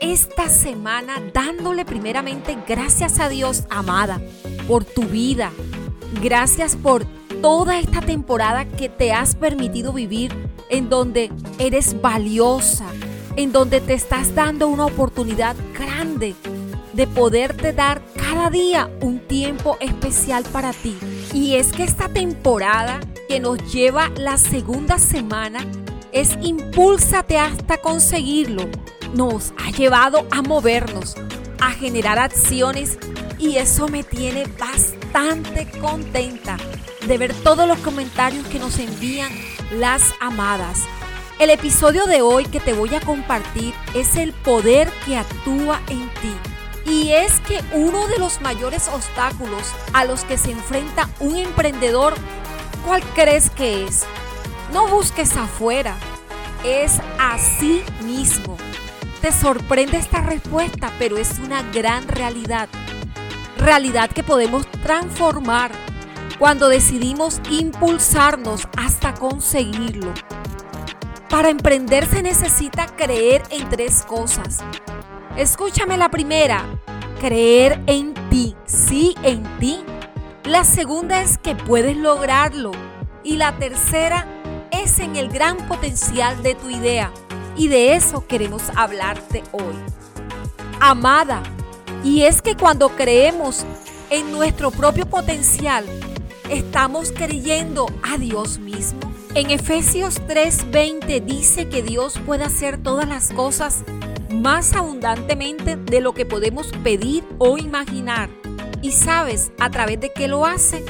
Esta semana dándole primeramente gracias a Dios, amada, por tu vida. Gracias por toda esta temporada que te has permitido vivir en donde eres valiosa, en donde te estás dando una oportunidad grande de poderte dar cada día un tiempo especial para ti. Y es que esta temporada que nos lleva la segunda semana es impúlsate hasta conseguirlo. Nos ha llevado a movernos, a generar acciones y eso me tiene bastante contenta de ver todos los comentarios que nos envían las amadas. El episodio de hoy que te voy a compartir es el poder que actúa en ti. Y es que uno de los mayores obstáculos a los que se enfrenta un emprendedor, ¿cuál crees que es? No busques afuera, es así mismo. Te sorprende esta respuesta, pero es una gran realidad. Realidad que podemos transformar cuando decidimos impulsarnos hasta conseguirlo. Para emprender se necesita creer en tres cosas. Escúchame la primera, creer en ti, sí en ti. La segunda es que puedes lograrlo. Y la tercera es en el gran potencial de tu idea. Y de eso queremos hablarte hoy. Amada, y es que cuando creemos en nuestro propio potencial, estamos creyendo a Dios mismo. En Efesios 3:20 dice que Dios puede hacer todas las cosas más abundantemente de lo que podemos pedir o imaginar. Y sabes a través de qué lo hace.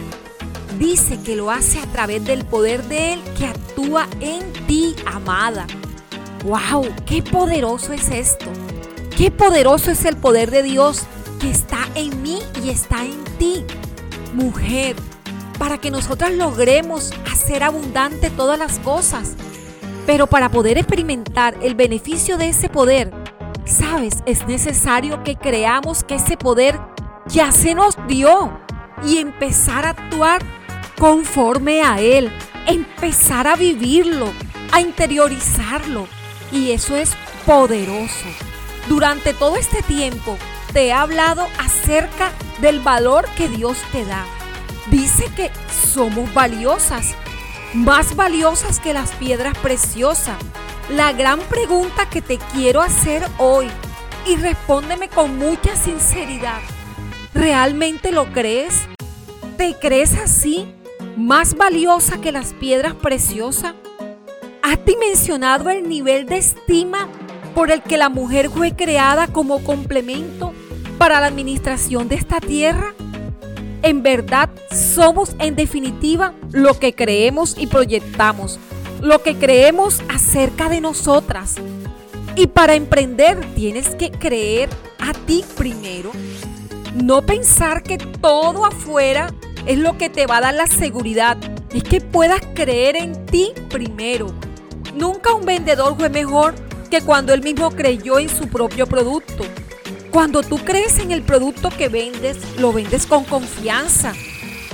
Dice que lo hace a través del poder de Él que actúa en ti, amada. ¡Wow! ¡Qué poderoso es esto! ¡Qué poderoso es el poder de Dios que está en mí y está en ti! Mujer, para que nosotras logremos hacer abundante todas las cosas. Pero para poder experimentar el beneficio de ese poder, sabes, es necesario que creamos que ese poder ya se nos dio y empezar a actuar conforme a él, empezar a vivirlo, a interiorizarlo. Y eso es poderoso. Durante todo este tiempo te he hablado acerca del valor que Dios te da. Dice que somos valiosas, más valiosas que las piedras preciosas. La gran pregunta que te quiero hacer hoy, y respóndeme con mucha sinceridad, ¿realmente lo crees? ¿Te crees así? ¿Más valiosa que las piedras preciosas? ¿Has dimensionado el nivel de estima por el que la mujer fue creada como complemento para la administración de esta tierra? En verdad somos en definitiva lo que creemos y proyectamos, lo que creemos acerca de nosotras. Y para emprender tienes que creer a ti primero. No pensar que todo afuera es lo que te va a dar la seguridad. Es que puedas creer en ti primero. Nunca un vendedor fue mejor que cuando él mismo creyó en su propio producto. Cuando tú crees en el producto que vendes, lo vendes con confianza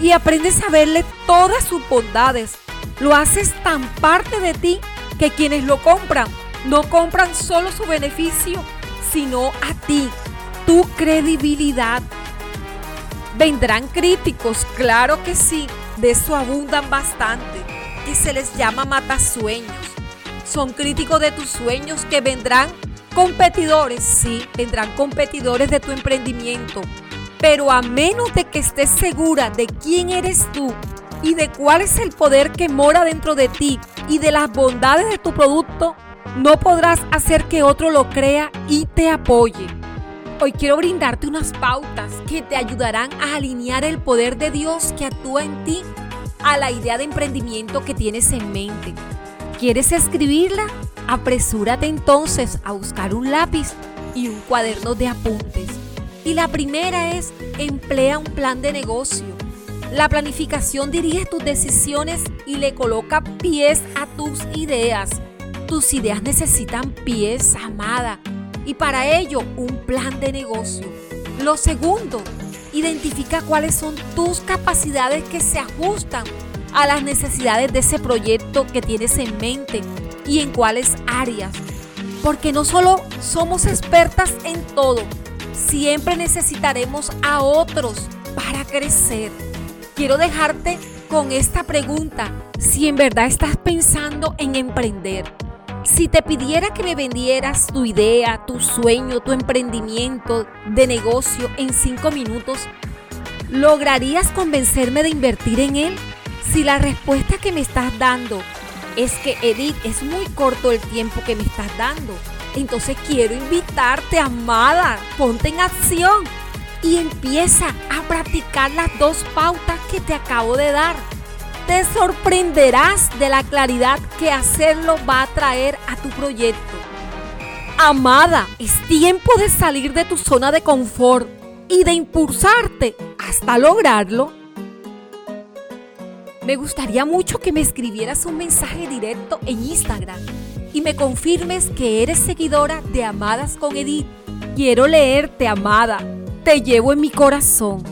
y aprendes a verle todas sus bondades. Lo haces tan parte de ti que quienes lo compran no compran solo su beneficio, sino a ti, tu credibilidad. Vendrán críticos, claro que sí, de eso abundan bastante, y se les llama matasueños. Son críticos de tus sueños que vendrán Competidores, sí, tendrán competidores de tu emprendimiento, pero a menos de que estés segura de quién eres tú y de cuál es el poder que mora dentro de ti y de las bondades de tu producto, no podrás hacer que otro lo crea y te apoye. Hoy quiero brindarte unas pautas que te ayudarán a alinear el poder de Dios que actúa en ti a la idea de emprendimiento que tienes en mente. ¿Quieres escribirla? Apresúrate entonces a buscar un lápiz y un cuaderno de apuntes. Y la primera es, emplea un plan de negocio. La planificación dirige tus decisiones y le coloca pies a tus ideas. Tus ideas necesitan pies, amada, y para ello un plan de negocio. Lo segundo, identifica cuáles son tus capacidades que se ajustan a las necesidades de ese proyecto que tienes en mente y en cuáles áreas. porque no solo somos expertas en todo, siempre necesitaremos a otros para crecer. Quiero dejarte con esta pregunta, si en verdad estás pensando en emprender. Si te pidiera que me vendieras tu idea, tu sueño, tu emprendimiento de negocio en cinco minutos, ¿lograrías convencerme de invertir en él? Si la respuesta que me estás dando es que Edith es muy corto el tiempo que me estás dando, entonces quiero invitarte, amada, ponte en acción y empieza a practicar las dos pautas que te acabo de dar te sorprenderás de la claridad que hacerlo va a traer a tu proyecto. Amada, es tiempo de salir de tu zona de confort y de impulsarte hasta lograrlo. Me gustaría mucho que me escribieras un mensaje directo en Instagram y me confirmes que eres seguidora de Amadas con Edith. Quiero leerte, amada. Te llevo en mi corazón.